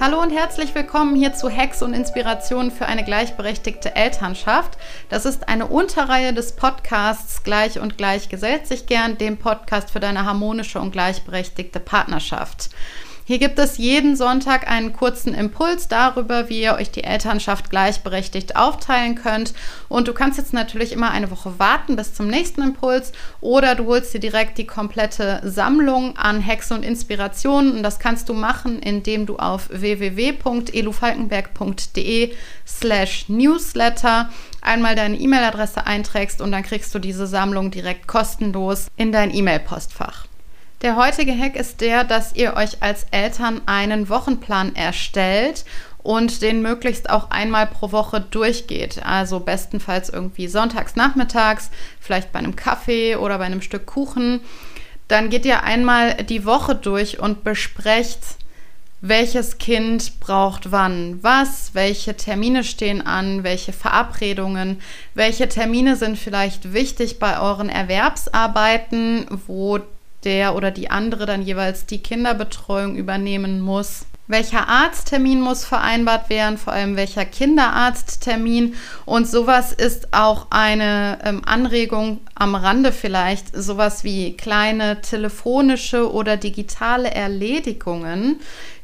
Hallo und herzlich willkommen hier zu Hacks und Inspirationen für eine gleichberechtigte Elternschaft. Das ist eine Unterreihe des Podcasts Gleich und Gleich gesellt sich gern, dem Podcast für deine harmonische und gleichberechtigte Partnerschaft. Hier gibt es jeden Sonntag einen kurzen Impuls darüber, wie ihr euch die Elternschaft gleichberechtigt aufteilen könnt. Und du kannst jetzt natürlich immer eine Woche warten bis zum nächsten Impuls oder du holst dir direkt die komplette Sammlung an Hacks und Inspirationen. Und das kannst du machen, indem du auf www.elufalkenberg.de slash newsletter einmal deine E-Mail-Adresse einträgst und dann kriegst du diese Sammlung direkt kostenlos in dein E-Mail-Postfach. Der heutige Hack ist der, dass ihr euch als Eltern einen Wochenplan erstellt und den möglichst auch einmal pro Woche durchgeht. Also bestenfalls irgendwie sonntags nachmittags, vielleicht bei einem Kaffee oder bei einem Stück Kuchen. Dann geht ihr einmal die Woche durch und besprecht, welches Kind braucht wann was, welche Termine stehen an, welche Verabredungen, welche Termine sind vielleicht wichtig bei euren Erwerbsarbeiten, wo der oder die andere dann jeweils die Kinderbetreuung übernehmen muss. Welcher Arzttermin muss vereinbart werden, vor allem welcher Kinderarzttermin. Und sowas ist auch eine ähm, Anregung am Rande vielleicht, sowas wie kleine telefonische oder digitale Erledigungen,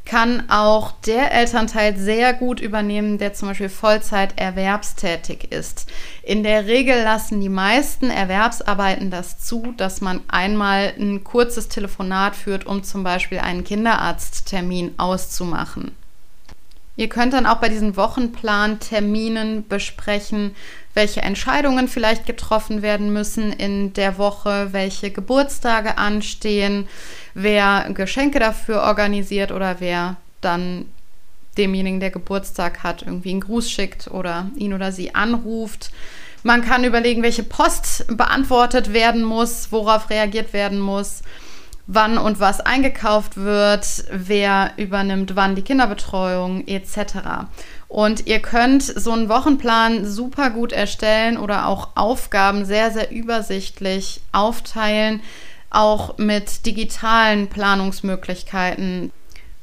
kann auch der Elternteil sehr gut übernehmen, der zum Beispiel Vollzeit erwerbstätig ist. In der Regel lassen die meisten Erwerbsarbeiten das zu, dass man einmal ein kurzes Telefonat führt, um zum Beispiel einen Kinderarzttermin auszumachen. Ihr könnt dann auch bei diesen Wochenplan-Terminen besprechen, welche Entscheidungen vielleicht getroffen werden müssen in der Woche, welche Geburtstage anstehen, wer Geschenke dafür organisiert oder wer dann demjenigen, der Geburtstag hat, irgendwie einen Gruß schickt oder ihn oder sie anruft. Man kann überlegen, welche Post beantwortet werden muss, worauf reagiert werden muss wann und was eingekauft wird, wer übernimmt wann die Kinderbetreuung etc. Und ihr könnt so einen Wochenplan super gut erstellen oder auch Aufgaben sehr, sehr übersichtlich aufteilen, auch mit digitalen Planungsmöglichkeiten.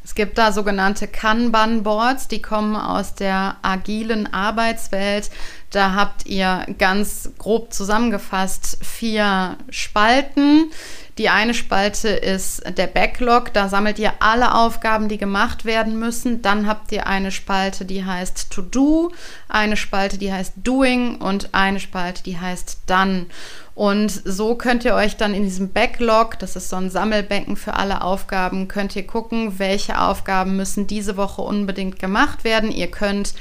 Es gibt da sogenannte Kanban-Boards, die kommen aus der agilen Arbeitswelt. Da habt ihr ganz grob zusammengefasst vier Spalten. Die eine Spalte ist der Backlog, da sammelt ihr alle Aufgaben, die gemacht werden müssen. Dann habt ihr eine Spalte, die heißt To Do, eine Spalte, die heißt Doing und eine Spalte, die heißt Done. Und so könnt ihr euch dann in diesem Backlog, das ist so ein Sammelbecken für alle Aufgaben, könnt ihr gucken, welche Aufgaben müssen diese Woche unbedingt gemacht werden. Ihr könnt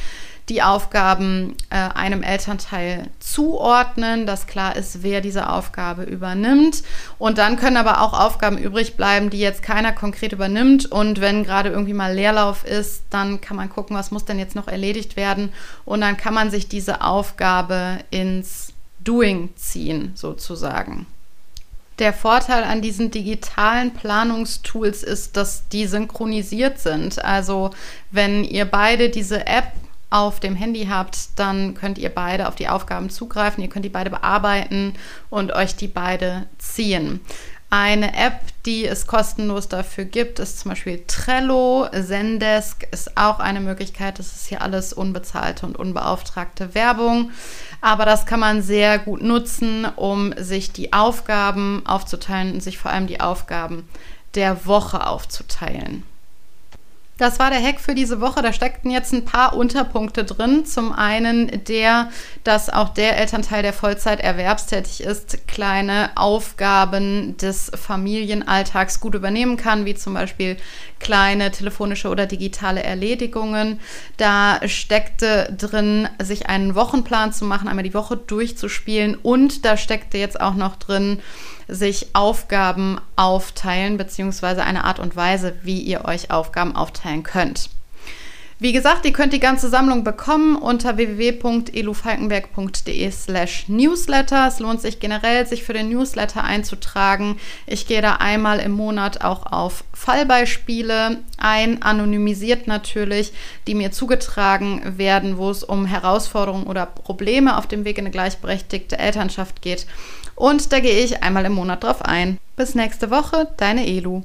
die Aufgaben äh, einem Elternteil zuordnen, dass klar ist, wer diese Aufgabe übernimmt. Und dann können aber auch Aufgaben übrig bleiben, die jetzt keiner konkret übernimmt. Und wenn gerade irgendwie mal Leerlauf ist, dann kann man gucken, was muss denn jetzt noch erledigt werden. Und dann kann man sich diese Aufgabe ins Doing ziehen, sozusagen. Der Vorteil an diesen digitalen Planungstools ist, dass die synchronisiert sind. Also wenn ihr beide diese App auf dem Handy habt, dann könnt ihr beide auf die Aufgaben zugreifen, ihr könnt die beide bearbeiten und euch die beide ziehen. Eine App, die es kostenlos dafür gibt, ist zum Beispiel Trello. Zendesk ist auch eine Möglichkeit. Das ist hier alles unbezahlte und unbeauftragte Werbung. Aber das kann man sehr gut nutzen, um sich die Aufgaben aufzuteilen und sich vor allem die Aufgaben der Woche aufzuteilen. Das war der Hack für diese Woche. Da steckten jetzt ein paar Unterpunkte drin. Zum einen der, dass auch der Elternteil, der Vollzeit erwerbstätig ist, kleine Aufgaben des Familienalltags gut übernehmen kann, wie zum Beispiel kleine telefonische oder digitale Erledigungen. Da steckte drin, sich einen Wochenplan zu machen, einmal die Woche durchzuspielen. Und da steckte jetzt auch noch drin, sich Aufgaben aufteilen, beziehungsweise eine Art und Weise, wie ihr euch Aufgaben aufteilen könnt. Wie gesagt, ihr könnt die ganze Sammlung bekommen unter www.elufalkenberg.de slash newsletter. Es lohnt sich generell, sich für den Newsletter einzutragen. Ich gehe da einmal im Monat auch auf Fallbeispiele ein, anonymisiert natürlich, die mir zugetragen werden, wo es um Herausforderungen oder Probleme auf dem Weg in eine gleichberechtigte Elternschaft geht. Und da gehe ich einmal im Monat drauf ein. Bis nächste Woche, deine Elu.